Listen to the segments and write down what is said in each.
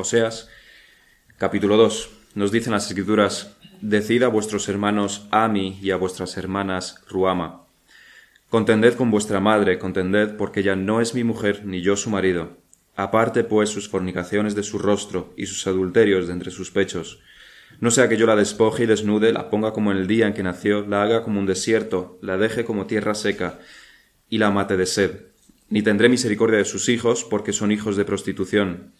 Oseas, capítulo 2. Nos dicen las escrituras, Decid a vuestros hermanos Ami y a vuestras hermanas Ruama. Contended con vuestra madre, contended, porque ella no es mi mujer, ni yo su marido. Aparte, pues, sus fornicaciones de su rostro y sus adulterios de entre sus pechos. No sea que yo la despoje y desnude, la ponga como en el día en que nació, la haga como un desierto, la deje como tierra seca, y la mate de sed. Ni tendré misericordia de sus hijos, porque son hijos de prostitución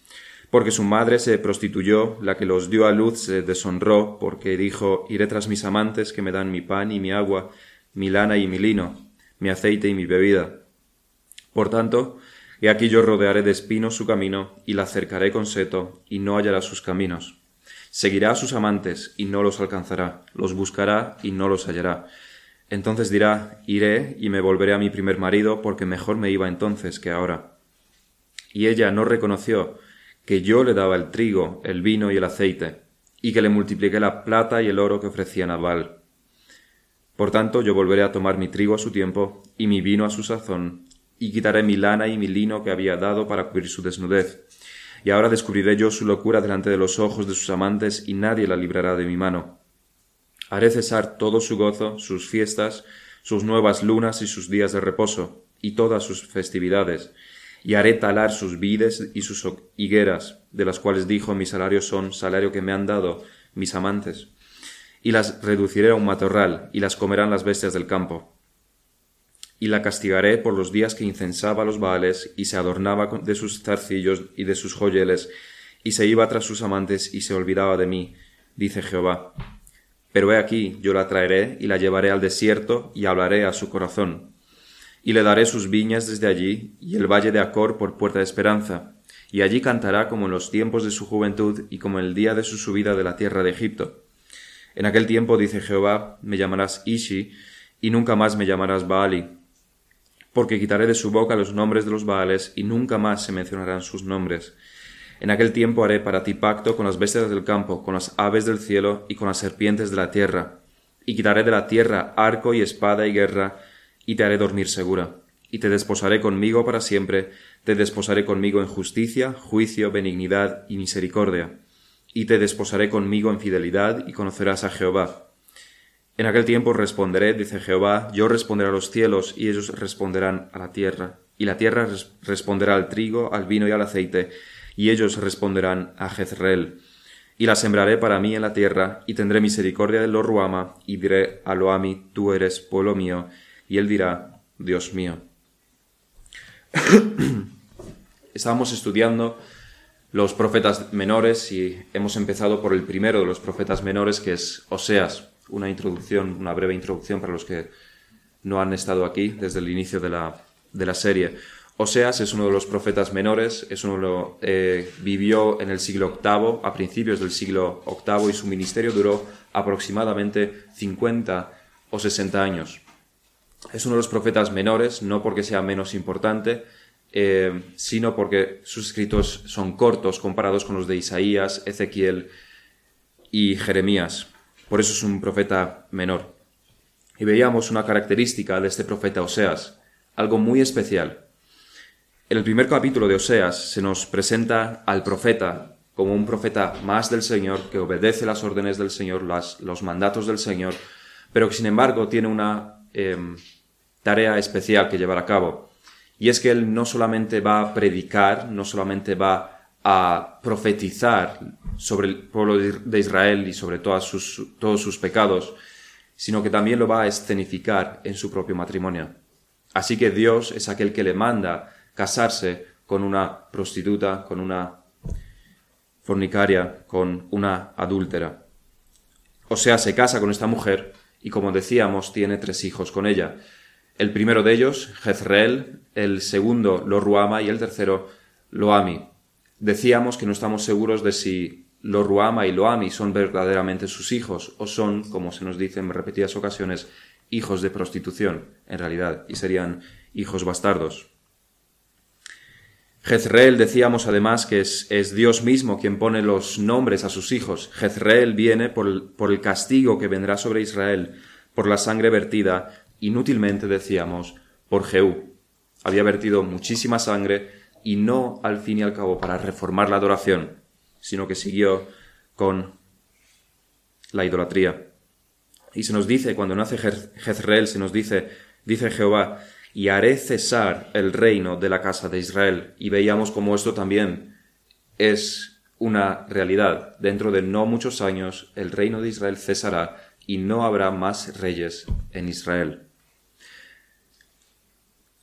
porque su madre se prostituyó, la que los dio a luz se deshonró, porque dijo, iré tras mis amantes que me dan mi pan y mi agua, mi lana y mi lino, mi aceite y mi bebida. Por tanto, he aquí yo rodearé de espinos su camino, y la cercaré con seto, y no hallará sus caminos. Seguirá a sus amantes, y no los alcanzará, los buscará, y no los hallará. Entonces dirá, iré, y me volveré a mi primer marido, porque mejor me iba entonces que ahora. Y ella no reconoció, que yo le daba el trigo, el vino y el aceite, y que le multipliqué la plata y el oro que ofrecía Nabal. Por tanto, yo volveré a tomar mi trigo a su tiempo, y mi vino a su sazón, y quitaré mi lana y mi lino que había dado para cubrir su desnudez. Y ahora descubriré yo su locura delante de los ojos de sus amantes, y nadie la librará de mi mano. Haré cesar todo su gozo, sus fiestas, sus nuevas lunas y sus días de reposo, y todas sus festividades, y haré talar sus vides y sus higueras, de las cuales dijo mi salario son salario que me han dado mis amantes, y las reduciré a un matorral, y las comerán las bestias del campo. Y la castigaré por los días que incensaba los baales, y se adornaba de sus zarcillos y de sus joyeles, y se iba tras sus amantes, y se olvidaba de mí, dice Jehová. Pero he aquí, yo la traeré, y la llevaré al desierto, y hablaré a su corazón, y le daré sus viñas desde allí, y el valle de Acor por puerta de esperanza, y allí cantará como en los tiempos de su juventud y como en el día de su subida de la tierra de Egipto. En aquel tiempo, dice Jehová, me llamarás Ishi, y nunca más me llamarás Baali, porque quitaré de su boca los nombres de los Baales, y nunca más se mencionarán sus nombres. En aquel tiempo haré para ti pacto con las bestias del campo, con las aves del cielo y con las serpientes de la tierra, y quitaré de la tierra arco y espada y guerra, y te haré dormir segura, y te desposaré conmigo para siempre, te desposaré conmigo en justicia, juicio, benignidad y misericordia, y te desposaré conmigo en fidelidad, y conocerás a Jehová. En aquel tiempo responderé, dice Jehová, yo responderé a los cielos, y ellos responderán a la tierra, y la tierra responderá al trigo, al vino y al aceite, y ellos responderán a Jezreel. Y la sembraré para mí en la tierra, y tendré misericordia de lo Ruama, y diré a Loami, tú eres pueblo mío, y él dirá, Dios mío. Estábamos estudiando los profetas menores y hemos empezado por el primero de los profetas menores, que es Oseas. Una introducción, una breve introducción para los que no han estado aquí desde el inicio de la, de la serie. Oseas es uno de los profetas menores, es uno eh, vivió en el siglo VIII, a principios del siglo VIII, y su ministerio duró aproximadamente 50 o 60 años. Es uno de los profetas menores, no porque sea menos importante, eh, sino porque sus escritos son cortos comparados con los de Isaías, Ezequiel y Jeremías. Por eso es un profeta menor. Y veíamos una característica de este profeta Oseas, algo muy especial. En el primer capítulo de Oseas se nos presenta al profeta como un profeta más del Señor, que obedece las órdenes del Señor, los mandatos del Señor, pero que sin embargo tiene una Em, tarea especial que llevar a cabo. Y es que él no solamente va a predicar, no solamente va a profetizar sobre el pueblo de Israel y sobre todos sus, pecados, sino que también lo va a escenificar en su propio matrimonio. Así que Dios es aquel que le manda casarse con una prostituta, con una fornicaria, con una adúltera. O sea, se casa con esta mujer y como decíamos, tiene tres hijos con ella. El primero de ellos, Jezreel, el segundo, Loruama, y el tercero, Loami. Decíamos que no estamos seguros de si Loruama y Loami son verdaderamente sus hijos o son, como se nos dice en repetidas ocasiones, hijos de prostitución, en realidad, y serían hijos bastardos. Jezreel decíamos además que es, Dios mismo quien pone los nombres a sus hijos. Jezreel viene por por el castigo que vendrá sobre Israel, por la sangre vertida, inútilmente decíamos, por Jehú. Había vertido muchísima sangre y no al fin y al cabo para reformar la adoración, sino que siguió con la idolatría. Y se nos dice, cuando nace Jezreel, se nos dice, dice Jehová, y haré cesar el reino de la casa de Israel. Y veíamos como esto también es una realidad. Dentro de no muchos años el reino de Israel cesará y no habrá más reyes en Israel.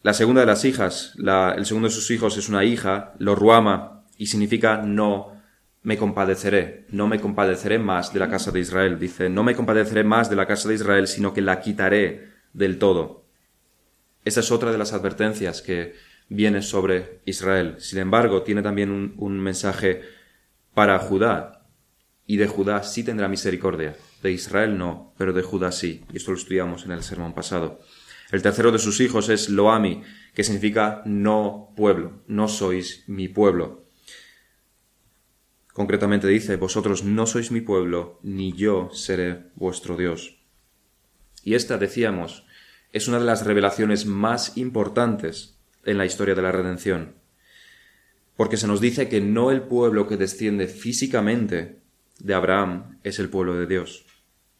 La segunda de las hijas, el segundo de sus hijos es una hija, lo ruama, y significa no me compadeceré, no me compadeceré más de la casa de Israel. Dice, no me compadeceré más de la casa de Israel, sino que la quitaré del todo. Esa es otra de las advertencias que viene sobre Israel. Sin embargo, tiene también un, un mensaje para Judá, y de Judá sí tendrá misericordia. De Israel no, pero de Judá sí. Y esto lo estudiamos en el sermón pasado. El tercero de sus hijos es Loami, que significa no pueblo, no sois mi pueblo. Concretamente dice, vosotros no sois mi pueblo, ni yo seré vuestro Dios. Y esta, decíamos, es una de las revelaciones más importantes en la historia de la redención. Porque se nos dice que no el pueblo que desciende físicamente de Abraham es el pueblo de Dios.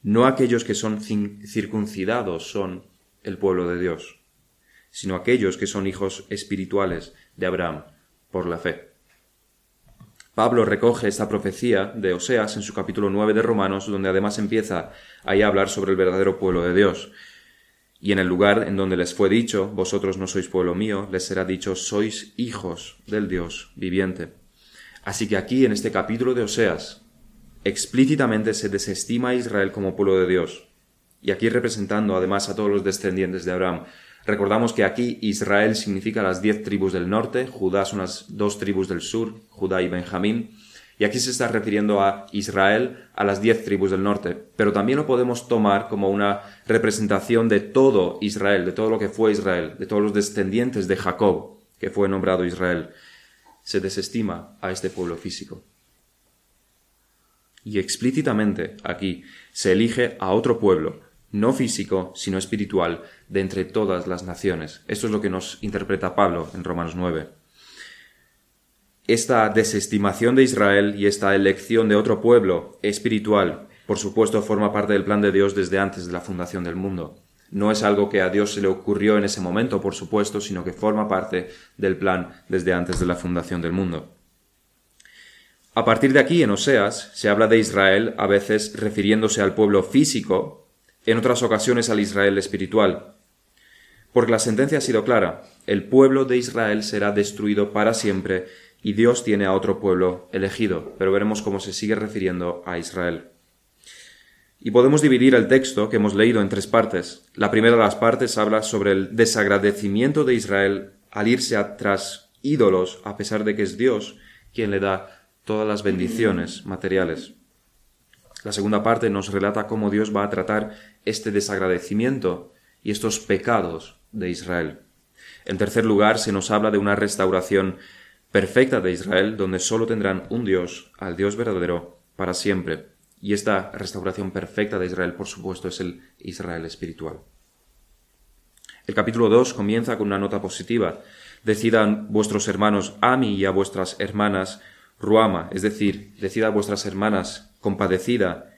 No aquellos que son circuncidados son el pueblo de Dios, sino aquellos que son hijos espirituales de Abraham por la fe. Pablo recoge esta profecía de Oseas en su capítulo 9 de Romanos, donde además empieza ahí a hablar sobre el verdadero pueblo de Dios. Y en el lugar en donde les fue dicho, vosotros no sois pueblo mío, les será dicho, sois hijos del Dios viviente. Así que aquí, en este capítulo de Oseas, explícitamente se desestima a Israel como pueblo de Dios. Y aquí representando además a todos los descendientes de Abraham, Recordamos que aquí Israel significa las diez tribus del norte, Judá son las dos tribus del sur, Judá y Benjamín, y aquí se está refiriendo a Israel, a las diez tribus del norte, pero también lo podemos tomar como una representación de todo Israel, de todo lo que fue Israel, de todos los descendientes de Jacob, que fue nombrado Israel. Se desestima a este pueblo físico. Y explícitamente aquí se elige a otro pueblo, no físico, sino espiritual, de entre todas las naciones. Esto es lo que nos interpreta Pablo en Romanos 9. Esta desestimación de Israel y esta elección de otro pueblo espiritual, por supuesto, forma parte del plan de Dios desde antes de la fundación del mundo. No es algo que a Dios se le ocurrió en ese momento, por supuesto, sino que forma parte del plan desde antes de la fundación del mundo. A partir de aquí, en Oseas, se habla de Israel a veces refiriéndose al pueblo físico, en otras ocasiones al Israel espiritual, porque la sentencia ha sido clara, el pueblo de Israel será destruido para siempre y Dios tiene a otro pueblo elegido, pero veremos cómo se sigue refiriendo a Israel. Y podemos dividir el texto que hemos leído en tres partes. La primera de las partes habla sobre el desagradecimiento de Israel al irse tras ídolos, a pesar de que es Dios quien le da todas las bendiciones materiales. La segunda parte nos relata cómo Dios va a tratar este desagradecimiento y estos pecados de Israel. En tercer lugar, se nos habla de una restauración perfecta de Israel, donde sólo tendrán un Dios, al Dios verdadero, para siempre. Y esta restauración perfecta de Israel, por supuesto, es el Israel espiritual. El capítulo 2 comienza con una nota positiva. Decidan vuestros hermanos Ami y a vuestras hermanas Ruama, es decir, decida a vuestras hermanas compadecida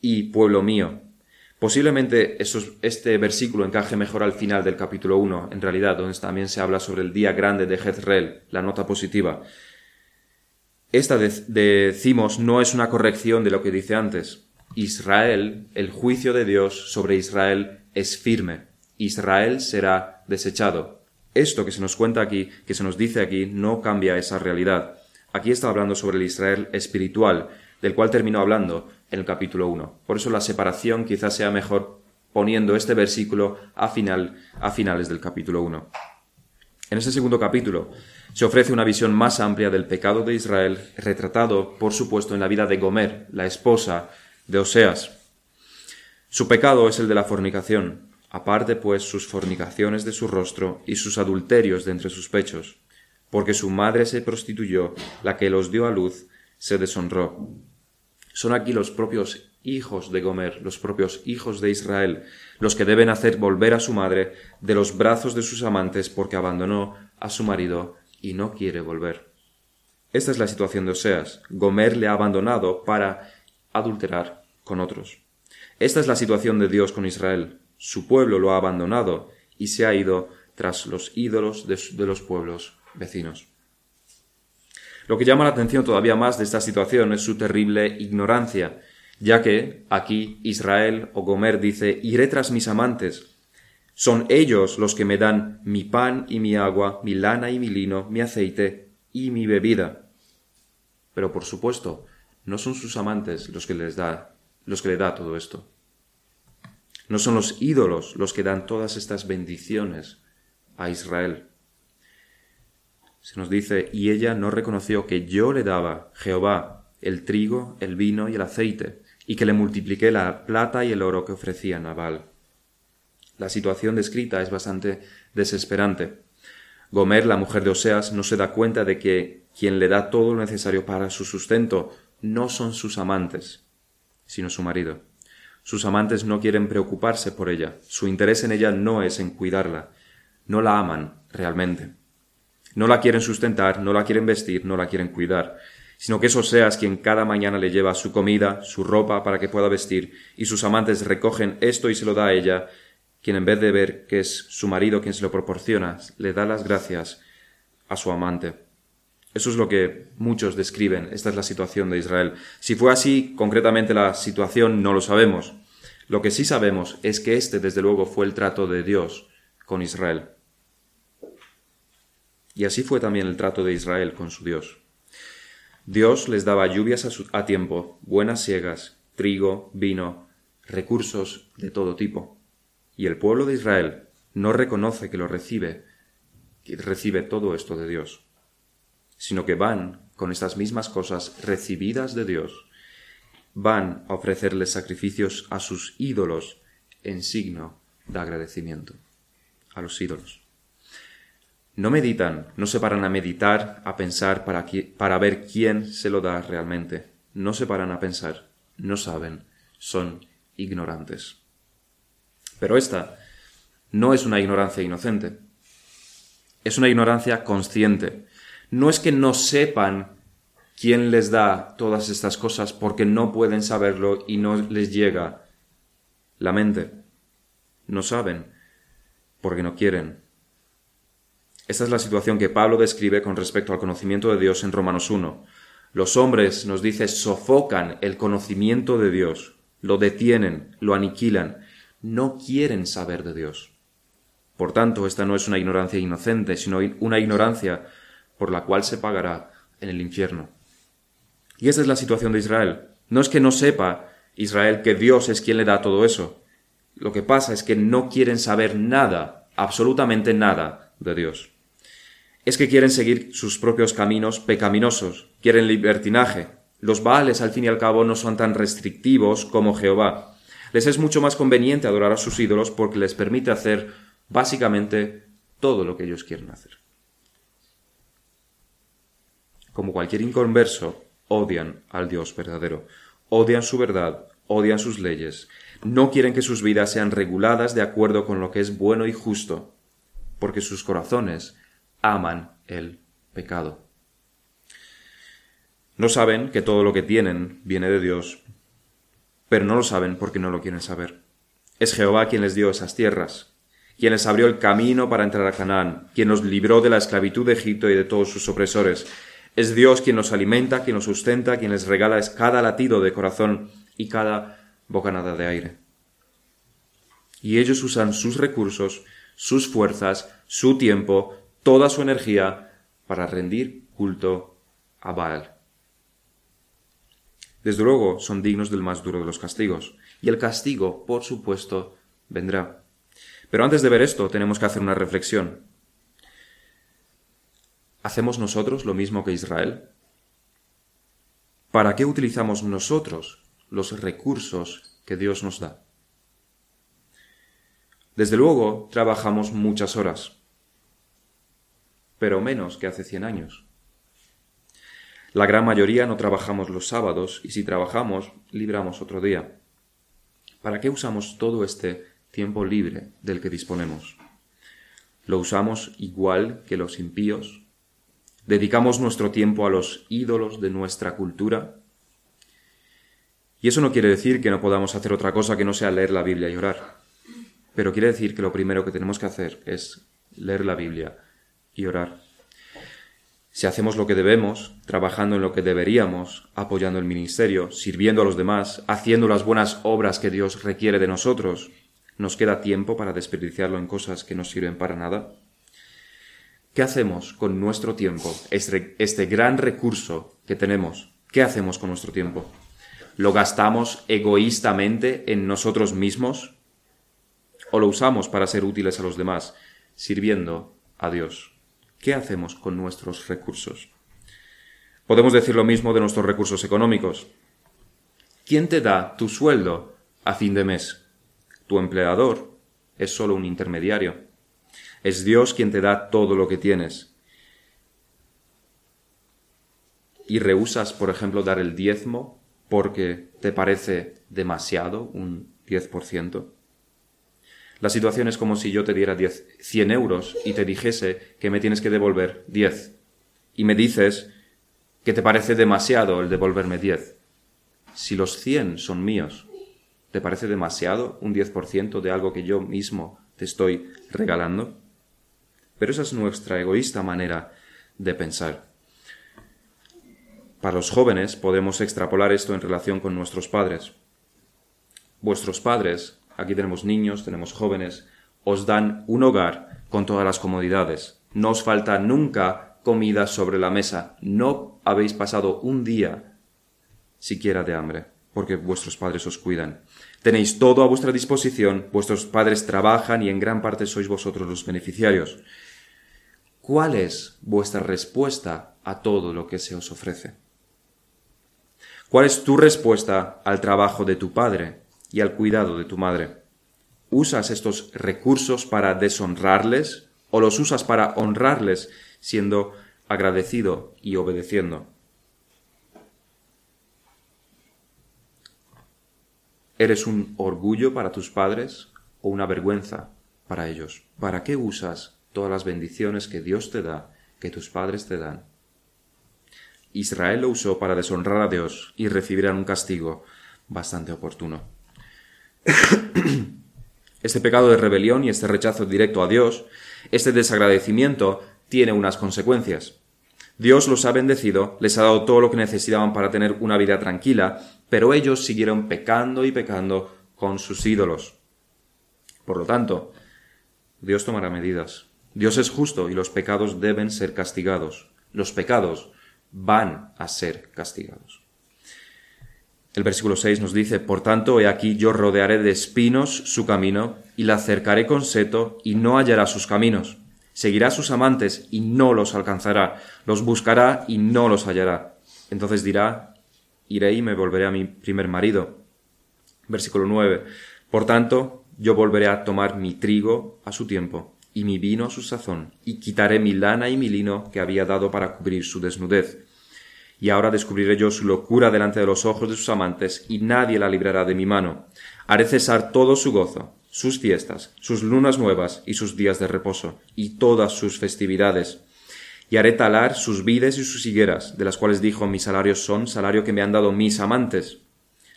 y pueblo mío. Posiblemente este versículo encaje mejor al final del capítulo 1, en realidad, donde también se habla sobre el día grande de Jezreel, la nota positiva. Esta, decimos, no es una corrección de lo que dice antes. Israel, el juicio de Dios sobre Israel es firme. Israel será desechado. Esto que se nos cuenta aquí, que se nos dice aquí, no cambia esa realidad. Aquí está hablando sobre el Israel espiritual, del cual terminó hablando el capítulo 1. Por eso la separación quizás sea mejor poniendo este versículo a, final, a finales del capítulo 1. En este segundo capítulo se ofrece una visión más amplia del pecado de Israel, retratado, por supuesto, en la vida de Gomer, la esposa de Oseas. Su pecado es el de la fornicación, aparte pues sus fornicaciones de su rostro y sus adulterios de entre sus pechos, porque su madre se prostituyó, la que los dio a luz se deshonró. Son aquí los propios hijos de Gomer, los propios hijos de Israel, los que deben hacer volver a su madre de los brazos de sus amantes porque abandonó a su marido y no quiere volver. Esta es la situación de Oseas. Gomer le ha abandonado para adulterar con otros. Esta es la situación de Dios con Israel. Su pueblo lo ha abandonado y se ha ido tras los ídolos de, los pueblos vecinos. Lo que llama la atención todavía más de esta situación es su terrible ignorancia, ya que aquí Israel o Gomer dice, iré tras mis amantes. Son ellos los que me dan mi pan y mi agua, mi lana y mi lino, mi aceite y mi bebida. Pero por supuesto, no son sus amantes los que les da, los que le da todo esto. No son los ídolos los que dan todas estas bendiciones a Israel. Se nos dice, y ella no reconoció que yo le daba, Jehová, el trigo, el vino y el aceite, y que le multipliqué la plata y el oro que ofrecía Nabal. La situación descrita es bastante desesperante. Gomer, la mujer de Oseas, no se da cuenta de que quien le da todo lo necesario para su sustento no son sus amantes, sino su marido. Sus amantes no quieren preocuparse por ella, su interés en ella no es en cuidarla, no la aman realmente. No la quieren sustentar, no la quieren vestir, no la quieren cuidar, sino que eso seas quien cada mañana le lleva su comida, su ropa para que pueda vestir, y sus amantes recogen esto y se lo da a ella, quien en vez de ver que es su marido quien se lo proporciona, le da las gracias a su amante. Eso es lo que muchos describen, esta es la situación de Israel. Si fue así, concretamente la situación no lo sabemos. Lo que sí sabemos es que este, desde luego, fue el trato de Dios con Israel. Y así fue también el trato de Israel con su Dios. Dios les daba lluvias a, tiempo, buenas siegas, trigo, vino, recursos de todo tipo. Y el pueblo de Israel no reconoce que lo recibe, que recibe todo esto de Dios, sino que van con estas mismas cosas recibidas de Dios, van a ofrecerles sacrificios a sus ídolos en signo de agradecimiento a los ídolos. No meditan, no se paran a meditar, a pensar para, ver quién se lo da realmente. No se paran a pensar, no saben, son ignorantes. Pero esta no es una ignorancia inocente, es una ignorancia consciente. No es que no sepan quién les da todas estas cosas porque no pueden saberlo y no les llega la mente. No saben porque no quieren. Esta es la situación que Pablo describe con respecto al conocimiento de Dios en Romanos 1. Los hombres, nos dice, sofocan el conocimiento de Dios, lo detienen, lo aniquilan, no quieren saber de Dios. Por tanto, esta no es una ignorancia inocente, sino una ignorancia por la cual se pagará en el infierno. Y esta es la situación de Israel. No es que no sepa Israel que Dios es quien le da todo eso. Lo que pasa es que no quieren saber nada, absolutamente nada, de Dios es que quieren seguir sus propios caminos pecaminosos, quieren libertinaje. Los Baales, al fin y al cabo, no son tan restrictivos como Jehová. Les es mucho más conveniente adorar a sus ídolos porque les permite hacer básicamente todo lo que ellos quieren hacer. Como cualquier inconverso, odian al Dios verdadero, odian su verdad, odian sus leyes, no quieren que sus vidas sean reguladas de acuerdo con lo que es bueno y justo, porque sus corazones aman el pecado. No saben que todo lo que tienen viene de Dios, pero no lo saben porque no lo quieren saber. Es Jehová quien les dio esas tierras, quien les abrió el camino para entrar a Canaán, quien nos libró de la esclavitud de Egipto y de todos sus opresores. Es Dios quien nos alimenta, quien nos sustenta, quien les regala cada latido de corazón y cada bocanada de aire. Y ellos usan sus recursos, sus fuerzas, su tiempo, toda su energía para rendir culto a Baal. Desde luego son dignos del más duro de los castigos, y el castigo, por supuesto, vendrá. Pero antes de ver esto, tenemos que hacer una reflexión. ¿Hacemos nosotros lo mismo que Israel? ¿Para qué utilizamos nosotros los recursos que Dios nos da? Desde luego, trabajamos muchas horas, pero menos que hace cien años. La gran mayoría no trabajamos los sábados y si trabajamos, libramos otro día. ¿Para qué usamos todo este tiempo libre del que disponemos? ¿Lo usamos igual que los impíos? dedicamos nuestro tiempo a los ídolos de nuestra cultura. Y eso no quiere decir que no podamos hacer otra cosa que no sea leer la Biblia y orar. Pero quiere decir que lo primero que tenemos que hacer es leer la Biblia y orar. Si hacemos lo que debemos, trabajando en lo que deberíamos, apoyando el ministerio, sirviendo a los demás, haciendo las buenas obras que Dios requiere de nosotros, ¿nos queda tiempo para desperdiciarlo en cosas que no sirven para nada? ¿Qué hacemos con nuestro tiempo? Este, este, gran recurso que tenemos, ¿qué hacemos con nuestro tiempo? ¿Lo gastamos egoístamente en nosotros mismos? ¿O lo usamos para ser útiles a los demás, sirviendo a Dios? ¿Qué hacemos con nuestros recursos? Podemos decir lo mismo de nuestros recursos económicos. ¿Quién te da tu sueldo a fin de mes? Tu empleador es solo un intermediario. Es Dios quien te da todo lo que tienes. Y rehusas, por ejemplo, dar el diezmo porque te parece demasiado, un 10%. La situación es como si yo te diera 10, 100 euros y te dijese que me tienes que devolver 10. Y me dices que te parece demasiado el devolverme 10. Si los 100 son míos, ¿te parece demasiado un 10% de algo que yo mismo te estoy regalando? Pero esa es nuestra egoísta manera de pensar. Para los jóvenes podemos extrapolar esto en relación con nuestros padres. Vuestros padres, aquí tenemos niños, tenemos jóvenes, os dan un hogar con todas las comodidades. No os falta nunca comida sobre la mesa. No habéis pasado un día siquiera de hambre, porque vuestros padres os cuidan. Tenéis todo a vuestra disposición, vuestros padres trabajan y en gran parte sois vosotros los beneficiarios. ¿Cuál es vuestra respuesta a todo lo que se os ofrece? ¿Cuál es tu respuesta al trabajo de tu padre y al cuidado de tu madre? ¿Usas estos recursos para deshonrarles o los usas para honrarles siendo agradecido y obedeciendo? ¿Eres un orgullo para tus padres o una vergüenza para ellos? ¿Para qué usas todas las bendiciones que Dios te da, que tus padres te dan. Israel lo usó para deshonrar a Dios y recibirán un castigo bastante oportuno. Este pecado de rebelión y este rechazo directo a Dios, este desagradecimiento, tiene unas consecuencias. Dios los ha bendecido, les ha dado todo lo que necesitaban para tener una vida tranquila, pero ellos siguieron pecando y pecando con sus ídolos. Por lo tanto, Dios tomará medidas. Dios es justo y los pecados deben ser castigados. Los pecados van a ser castigados. El versículo 6 nos dice, Por tanto, he aquí yo rodearé de espinos su camino, y la cercaré con seto, y no hallará sus caminos. Seguirá sus amantes, y no los alcanzará. Los buscará, y no los hallará. Entonces dirá, Iré y me volveré a mi primer marido. Versículo 9. Por tanto, yo volveré a tomar mi trigo a su tiempo, y mi vino a su sazón, y quitaré mi lana y mi lino que había dado para cubrir su desnudez. Y ahora descubriré yo su locura delante de los ojos de sus amantes, y nadie la librará de mi mano. Haré cesar todo su gozo, sus fiestas, sus lunas nuevas y sus días de reposo, y todas sus festividades. Y haré talar sus vides y sus higueras, de las cuales dijo mis salarios son salario que me han dado mis amantes.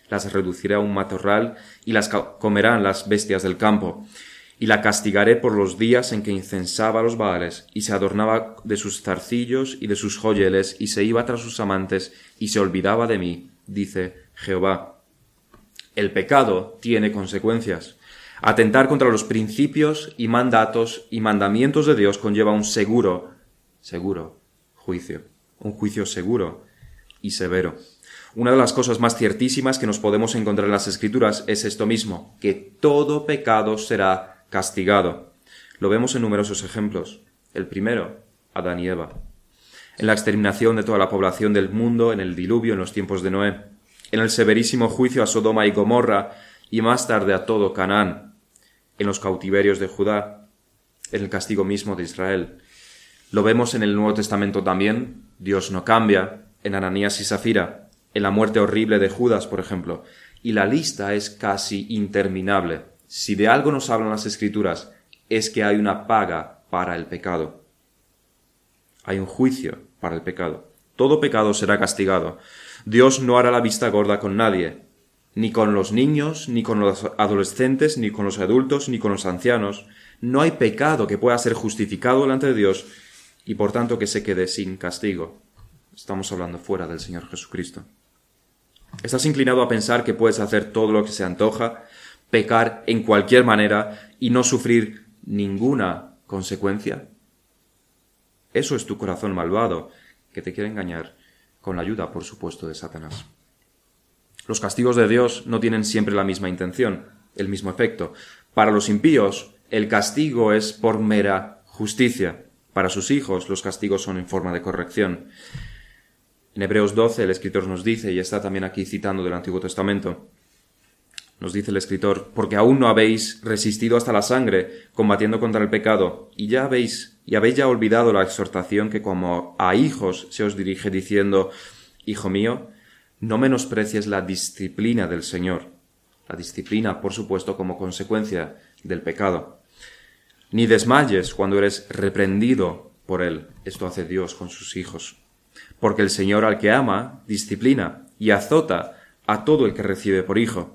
Las reduciré a un matorral y las comerán las bestias del campo y la castigaré por los días en que incensaba a los Baales, y se adornaba de sus zarcillos y de sus joyeles, y se iba tras sus amantes, y se olvidaba de mí, dice Jehová. El pecado tiene consecuencias. Atentar contra los principios y mandatos y mandamientos de Dios conlleva un seguro, seguro juicio, un juicio seguro y severo. Una de las cosas más ciertísimas que nos podemos encontrar en las Escrituras es esto mismo, que todo pecado será castigado. Lo vemos en numerosos ejemplos. El primero, Adán y Eva. En la exterminación de toda la población del mundo, en el diluvio, en los tiempos de Noé. En el severísimo juicio a Sodoma y Gomorra y más tarde a todo Canaán. En los cautiverios de Judá. En el castigo mismo de Israel. Lo vemos en el Nuevo Testamento también. Dios no cambia. En Ananías y Zafira. En la muerte horrible de Judas, por ejemplo. Y la lista es casi interminable. Si de algo nos hablan las escrituras, es que hay una paga para el pecado. Hay un juicio para el pecado. Todo pecado será castigado. Dios no hará la vista gorda con nadie, ni con los niños, ni con los adolescentes, ni con los adultos, ni con los ancianos. No hay pecado que pueda ser justificado delante de Dios y por tanto que se quede sin castigo. Estamos hablando fuera del Señor Jesucristo. ¿Estás inclinado a pensar que puedes hacer todo lo que se antoja, pecar en cualquier manera y no sufrir ninguna consecuencia? Eso es tu corazón malvado, que te quiere engañar, con la ayuda, por supuesto, de Satanás. Los castigos de Dios no tienen siempre la misma intención, el mismo efecto. Para los impíos, el castigo es por mera justicia. Para sus hijos, los castigos son en forma de corrección. En Hebreos 12 el escritor nos dice, y está también aquí citando del Antiguo Testamento, nos dice el escritor, porque aún no habéis resistido hasta la sangre, combatiendo contra el pecado, y ya habéis, y habéis ya olvidado la exhortación que como a hijos se os dirige diciendo, Hijo mío, no menosprecies la disciplina del Señor. La disciplina, por supuesto, como consecuencia del pecado. Ni desmayes cuando eres reprendido por Él. Esto hace Dios con sus hijos. Porque el Señor al que ama, disciplina y azota a todo el que recibe por hijo.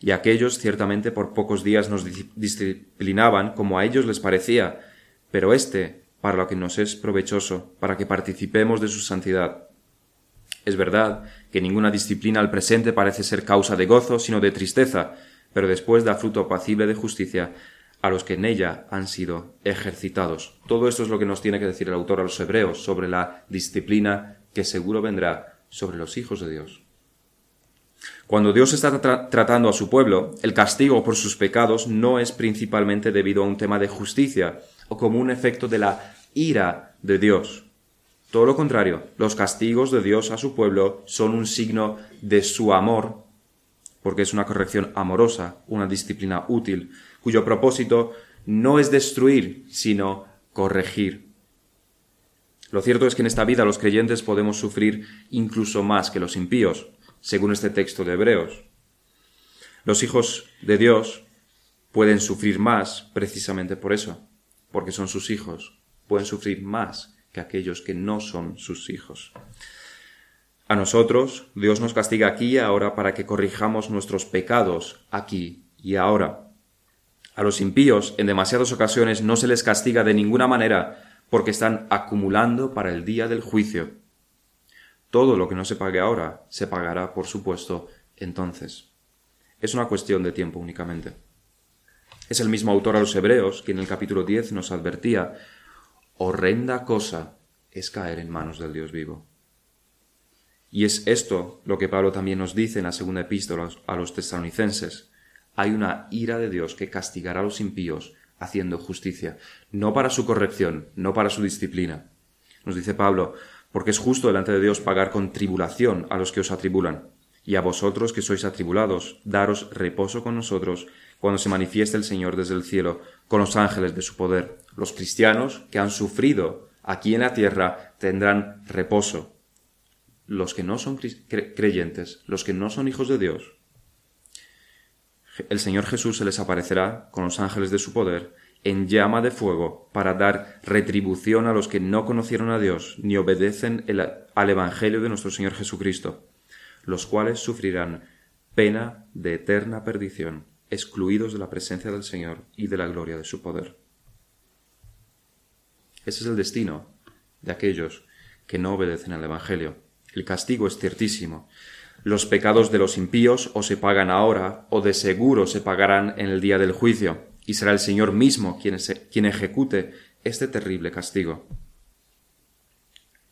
Y aquellos ciertamente por pocos días nos disciplinaban como a ellos les parecía, pero éste para lo que nos es provechoso, para que participemos de su santidad. Es verdad que ninguna disciplina al presente parece ser causa de gozo, sino de tristeza, pero después da fruto apacible de justicia a los que en ella han sido ejercitados. Todo esto es lo que nos tiene que decir el autor a los hebreos sobre la disciplina que seguro vendrá sobre los hijos de Dios. Cuando Dios está tratando a su pueblo, el castigo por sus pecados no es principalmente debido a un tema de justicia o como un efecto de la ira de Dios. Todo lo contrario, los castigos de Dios a su pueblo son un signo de su amor, porque es una corrección amorosa, una disciplina útil, cuyo propósito no es destruir, sino corregir. Lo cierto es que en esta vida los creyentes podemos sufrir incluso más que los impíos, según este texto de Hebreos. Los hijos de Dios pueden sufrir más precisamente por eso, porque son sus hijos, pueden sufrir más que aquellos que no son sus hijos. A nosotros, Dios nos castiga aquí y ahora para que corrijamos nuestros pecados aquí y ahora. A los impíos, en demasiadas ocasiones, no se les castiga de ninguna manera porque están acumulando para el día del juicio. Todo lo que no se pague ahora se pagará, por supuesto, entonces. Es una cuestión de tiempo únicamente. Es el mismo autor a los Hebreos que en el capítulo 10 nos advertía, horrenda cosa es caer en manos del Dios vivo. Y es esto lo que Pablo también nos dice en la segunda epístola a los tesalonicenses. Hay una ira de Dios que castigará a los impíos haciendo justicia, no para su corrección, no para su disciplina. Nos dice Pablo, porque es justo delante de Dios pagar con tribulación a los que os atribulan. Y a vosotros que sois atribulados, daros reposo con nosotros cuando se manifieste el Señor desde el cielo con los ángeles de su poder. Los cristianos que han sufrido aquí en la tierra tendrán reposo. Los que no son creyentes, los que no son hijos de Dios, el Señor Jesús se les aparecerá con los ángeles de su poder en llama de fuego para dar retribución a los que no conocieron a Dios ni obedecen al Evangelio de nuestro Señor Jesucristo, los cuales sufrirán pena de eterna perdición, excluidos de la presencia del Señor y de la gloria de su poder. Ese es el destino de aquellos que no obedecen al Evangelio. El castigo es ciertísimo. Los pecados de los impíos o se pagan ahora o de seguro se pagarán en el día del juicio y será el Señor mismo quien, ejecute este terrible castigo.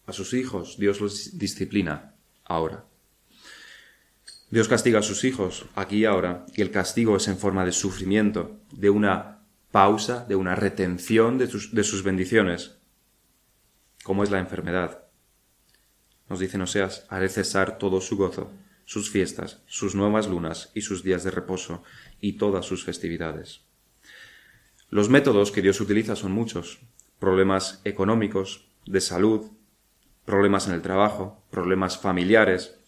A sus hijos Dios los disciplina ahora. Dios castiga a sus hijos aquí y ahora, y el castigo es en forma de sufrimiento, de una pausa, de una retención de sus, de sus bendiciones, como es la enfermedad. nos dice Oseas, haré cesar todo su gozo, sus fiestas, sus nuevas lunas y sus días de reposo y todas sus festividades. Los métodos que Dios utiliza son muchos. Problemas económicos, de salud, problemas en el trabajo, problemas familiares.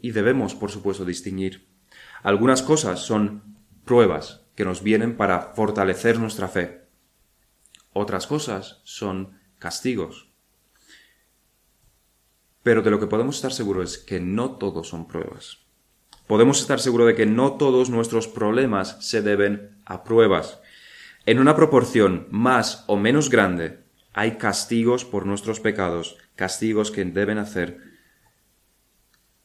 Y debemos, por supuesto, distinguir. Algunas cosas son pruebas que nos vienen para fortalecer nuestra fe. Otras cosas son castigos. Pero de lo que podemos estar seguros es que no todos son pruebas. Podemos estar seguros de que no todos nuestros problemas se deben a pruebas. En una proporción más o menos grande, hay castigos por nuestros pecados, castigos que deben hacer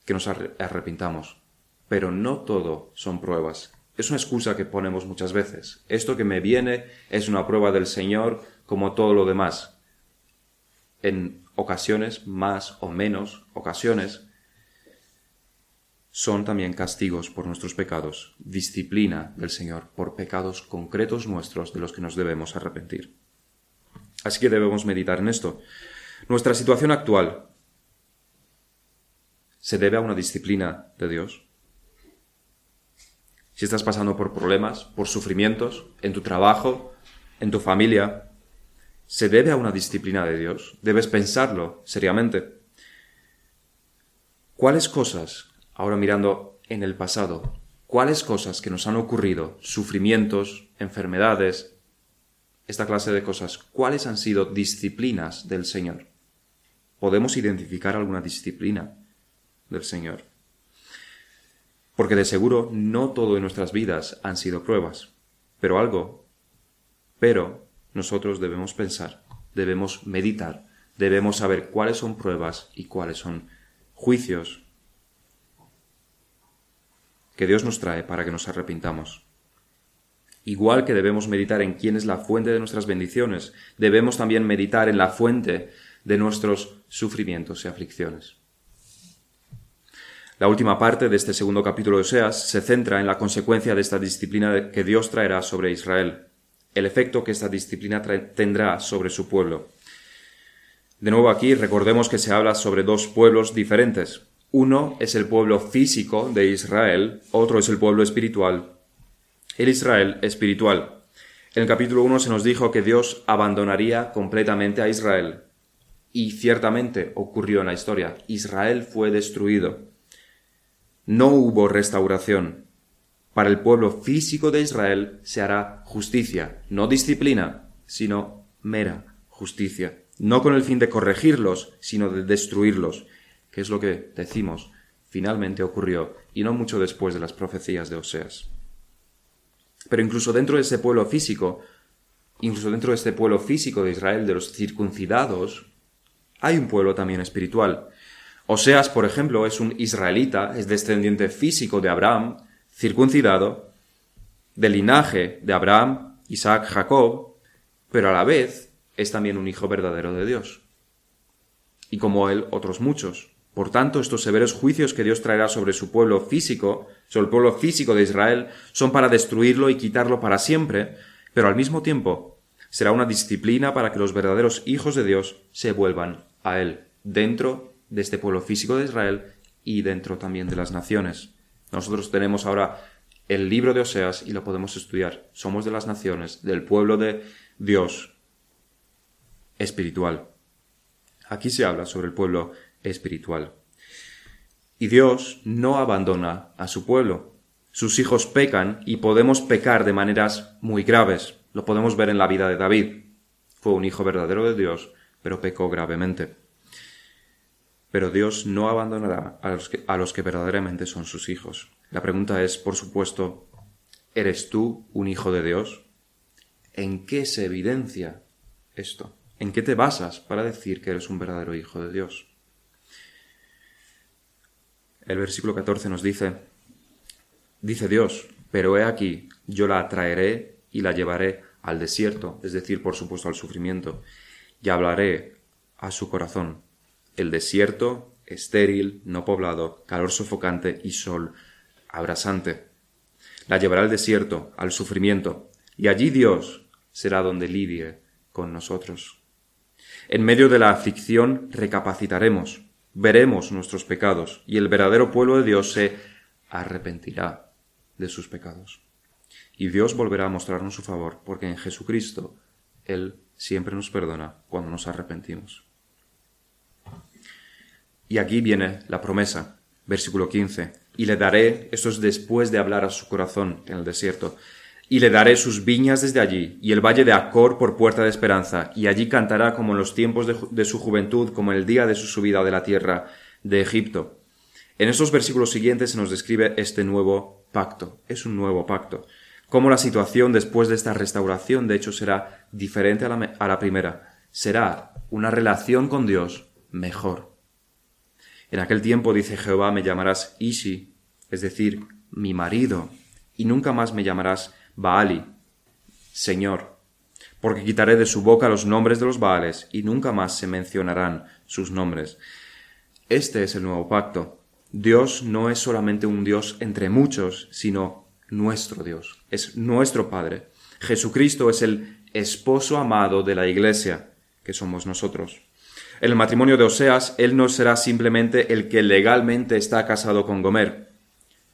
que nos arrepintamos. Pero no todo son pruebas. Es una excusa que ponemos muchas veces. Esto que me viene es una prueba del Señor como todo lo demás. En ocasiones, más o menos ocasiones, son también castigos por nuestros pecados, disciplina del Señor por pecados concretos nuestros de los que nos debemos arrepentir. Así que debemos meditar en esto. Nuestra situación actual se debe a una disciplina de Dios. Si estás pasando por problemas, por sufrimientos, en tu trabajo, en tu familia, se debe a una disciplina de Dios. Debes pensarlo seriamente. ¿Cuáles cosas ahora mirando en el pasado, cuáles cosas que nos han ocurrido, sufrimientos, enfermedades, esta clase de cosas, cuáles han sido disciplinas del Señor. Podemos identificar alguna disciplina del Señor. Porque de seguro no todo en nuestras vidas han sido pruebas, pero algo. Pero nosotros debemos pensar, debemos meditar, debemos saber cuáles son pruebas y cuáles son juicios que Dios nos trae para que nos arrepintamos. Igual que debemos meditar en quién es la fuente de nuestras bendiciones, debemos también meditar en la fuente de nuestros sufrimientos y aflicciones. La última parte de este segundo capítulo de Oseas se centra en la consecuencia de esta disciplina que Dios traerá sobre Israel, el efecto que esta disciplina tendrá sobre su pueblo. De nuevo aquí recordemos que se habla sobre dos pueblos diferentes, uno es el pueblo físico de Israel, otro es el pueblo espiritual. El Israel espiritual. En el capítulo 1 se nos dijo que Dios abandonaría completamente a Israel. Y ciertamente ocurrió en la historia. Israel fue destruido. No hubo restauración. Para el pueblo físico de Israel se hará justicia, no disciplina, sino mera justicia. No con el fin de corregirlos, sino de destruirlos que es lo que decimos finalmente ocurrió y no mucho después de las profecías de Oseas. Pero incluso dentro de ese pueblo físico, incluso dentro de este pueblo físico de Israel, de los circuncidados, hay un pueblo también espiritual. Oseas, por ejemplo, es un israelita, es descendiente físico de Abraham, circuncidado, del linaje de Abraham, Isaac, Jacob, pero a la vez es también un hijo verdadero de Dios. Y como él, otros muchos. Por tanto, estos severos juicios que Dios traerá sobre su pueblo físico, sobre el pueblo físico de Israel, son para destruirlo y quitarlo para siempre, pero al mismo tiempo será una disciplina para que los verdaderos hijos de Dios se vuelvan a Él, dentro de este pueblo físico de Israel y dentro también de las naciones. Nosotros tenemos ahora el libro de Oseas y lo podemos estudiar. Somos de las naciones, del pueblo de Dios espiritual. Aquí se habla sobre el pueblo espiritual. Y Dios no abandona a su pueblo. Sus hijos pecan y podemos pecar de maneras muy graves. Lo podemos ver en la vida de David. Fue un hijo verdadero de Dios, pero pecó gravemente. Pero Dios no abandonará a los que, a los que verdaderamente son sus hijos. La pregunta es, por supuesto, ¿eres tú un hijo de Dios? ¿En qué se evidencia esto? ¿En qué te basas para decir que eres un verdadero hijo de Dios? El versículo 14 nos dice, dice Dios, pero he aquí, yo la traeré y la llevaré al desierto, es decir, por supuesto al sufrimiento, y hablaré a su corazón. El desierto, estéril, no poblado, calor sofocante y sol abrasante. La llevará al desierto, al sufrimiento, y allí Dios será donde lidie con nosotros. En medio de la aflicción recapacitaremos, veremos nuestros pecados y el verdadero pueblo de Dios se arrepentirá de sus pecados. Y Dios volverá a mostrarnos su favor, porque en Jesucristo Él siempre nos perdona cuando nos arrepentimos. Y aquí viene la promesa, versículo 15. Y le daré, esto es después de hablar a su corazón en el desierto, y le daré sus viñas desde allí, y el valle de Acor por puerta de esperanza, y allí cantará como en los tiempos de, su juventud, como el día de su subida de la tierra de Egipto. En estos versículos siguientes se nos describe este nuevo pacto. Es un nuevo pacto. Cómo la situación después de esta restauración, de hecho, será diferente a la, a la primera. Será una relación con Dios mejor. En aquel tiempo, dice Jehová, me llamarás Ishi, es decir, mi marido, y nunca más me llamarás Baali, Señor, porque quitaré de su boca los nombres de los Baales, y nunca más se mencionarán sus nombres. Este es el nuevo pacto. Dios no es solamente un Dios entre muchos, sino nuestro Dios, es nuestro Padre. Jesucristo es el esposo amado de la Iglesia, que somos nosotros. El matrimonio de Oseas, él no será simplemente el que legalmente está casado con Gomer.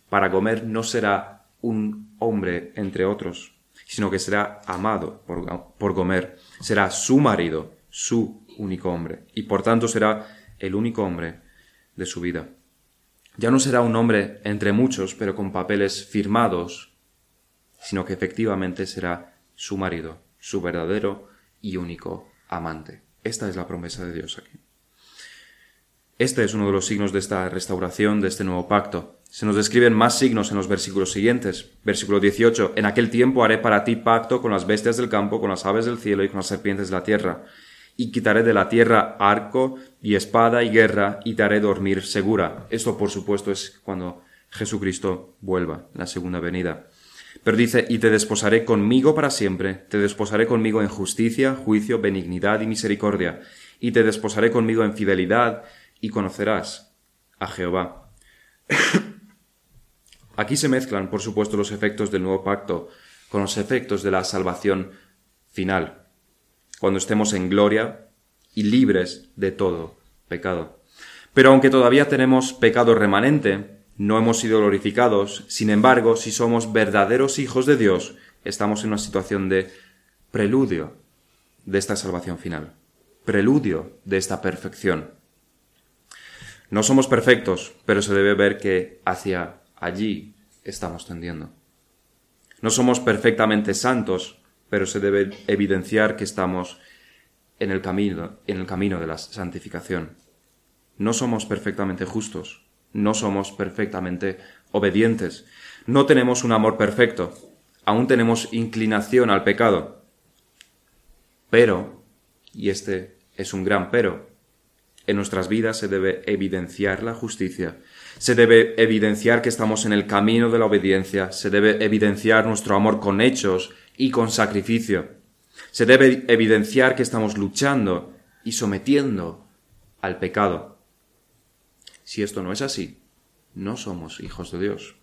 Para Gomer no será un hombre entre otros, sino que será amado por, por Gomer. Será su marido, su único hombre, y por tanto será el único hombre de su vida. Ya no será un hombre entre muchos, pero con papeles firmados, sino que efectivamente será su marido, su verdadero y único amante. Esta es la promesa de Dios aquí. Este es uno de los signos de esta restauración, de este nuevo pacto. Se nos describen más signos en los versículos siguientes. Versículo 18. En aquel tiempo haré para ti pacto con las bestias del campo, con las aves del cielo y con las serpientes de la tierra. Y quitaré de la tierra arco y espada y guerra y te haré dormir segura. Esto, por supuesto, es cuando Jesucristo vuelva, la segunda venida. Pero dice, y te desposaré conmigo para siempre, te desposaré conmigo en justicia, juicio, benignidad y misericordia, y te desposaré conmigo en fidelidad, y conocerás a Jehová. Aquí se mezclan, por supuesto, los efectos del nuevo pacto con los efectos de la salvación final, cuando estemos en gloria y libres de todo pecado. Pero aunque todavía tenemos pecado remanente, no hemos sido glorificados, sin embargo, si somos verdaderos hijos de Dios, estamos en una situación de preludio de esta salvación final, preludio de esta perfección. No somos perfectos, pero se debe ver que hacia allí estamos tendiendo. No somos perfectamente santos, pero se debe evidenciar que estamos en el camino, en el camino de la santificación. No somos perfectamente justos, no somos perfectamente obedientes, no tenemos un amor perfecto, aún tenemos inclinación al pecado. Pero, y este es un gran pero, en nuestras vidas se debe evidenciar la justicia, se debe evidenciar que estamos en el camino de la obediencia, se debe evidenciar nuestro amor con hechos y con sacrificio, se debe evidenciar que estamos luchando y sometiendo al pecado. Si esto no es así, no somos hijos de Dios.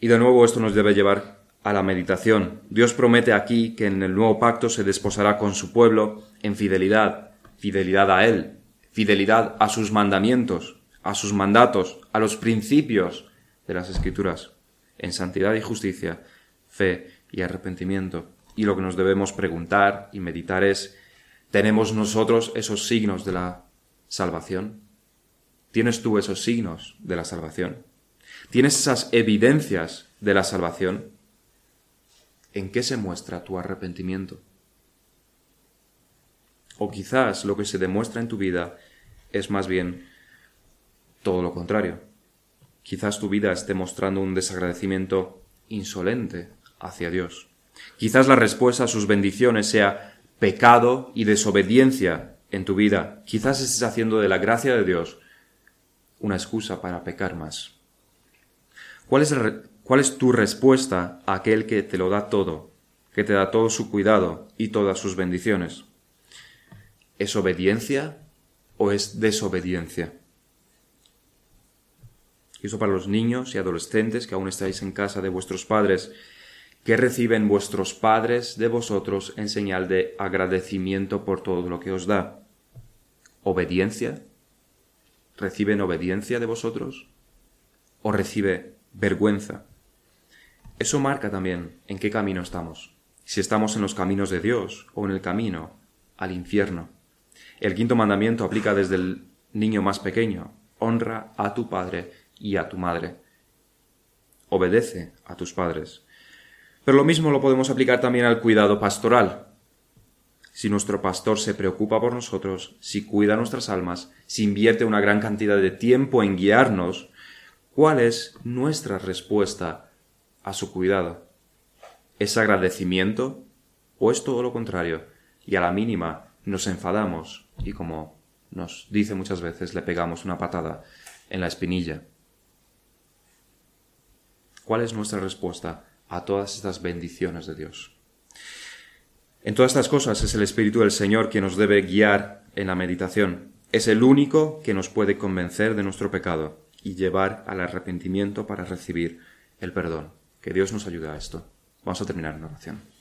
Y de nuevo esto nos debe llevar a la meditación. Dios promete aquí que en el nuevo pacto se desposará con su pueblo en fidelidad, fidelidad a Él, fidelidad a sus mandamientos, a sus mandatos, a los principios de las Escrituras, en santidad y justicia, fe y arrepentimiento. Y lo que nos debemos preguntar y meditar es, ¿tenemos nosotros esos signos de la salvación? ¿Tienes tú esos signos de la salvación? ¿Tienes esas evidencias de la salvación? ¿En qué se muestra tu arrepentimiento? O quizás lo que se demuestra en tu vida es más bien todo lo contrario. Quizás tu vida esté mostrando un desagradecimiento insolente hacia Dios. Quizás la respuesta a sus bendiciones sea pecado y desobediencia en tu vida. Quizás estés haciendo de la gracia de Dios una excusa para pecar más. ¿Cuál es, ¿Cuál es tu respuesta a aquel que te lo da todo, que te da todo su cuidado y todas sus bendiciones? ¿Es obediencia o es desobediencia? Y eso para los niños y adolescentes que aún estáis en casa de vuestros padres, ¿qué reciben vuestros padres de vosotros en señal de agradecimiento por todo lo que os da? ¿Obediencia ¿Reciben obediencia de vosotros? ¿O recibe vergüenza? Eso marca también en qué camino estamos, si estamos en los caminos de Dios o en el camino al infierno. El quinto mandamiento aplica desde el niño más pequeño, honra a tu padre y a tu madre. Obedece a tus padres. Pero lo mismo lo podemos aplicar también al cuidado pastoral. Si nuestro pastor se preocupa por nosotros, si cuida nuestras almas, si invierte una gran cantidad de tiempo en guiarnos, ¿cuál es nuestra respuesta a su cuidado? ¿Es agradecimiento o es todo lo contrario? Y a la mínima nos enfadamos y como nos dice muchas veces le pegamos una patada en la espinilla. ¿Cuál es nuestra respuesta a todas estas bendiciones de Dios? En todas estas cosas es el Espíritu del Señor quien nos debe guiar en la meditación. Es el único que nos puede convencer de nuestro pecado y llevar al arrepentimiento para recibir el perdón. Que Dios nos ayude a esto. Vamos a terminar en oración.